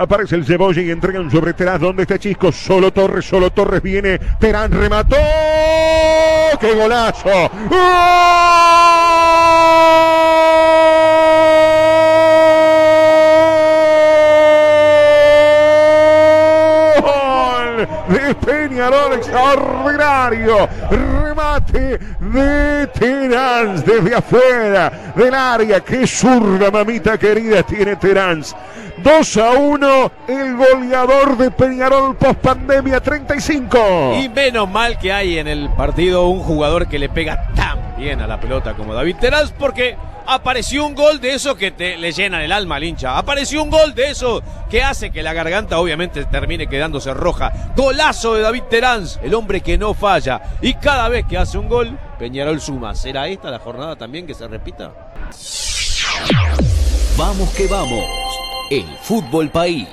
Aparece el cebolla y entregan sobre Terán. ¿Dónde está Chisco? Solo Torres, solo Torres viene. Terán remató. ¡Qué golazo! ¡Gol! De Peñarol extraordinario. Remate de Terán desde afuera del área. Qué zurda, mamita querida, tiene Terán. 2 a 1, el goleador de Peñarol post pandemia 35. Y menos mal que hay en el partido un jugador que le pega tan bien a la pelota como David Terán, porque apareció un gol de eso que te, le llenan el alma al hincha. Apareció un gol de eso que hace que la garganta obviamente termine quedándose roja. Golazo de David Terán, el hombre que no falla. Y cada vez que hace un gol, Peñarol suma. ¿Será esta la jornada también que se repita? Vamos que vamos. El fútbol país.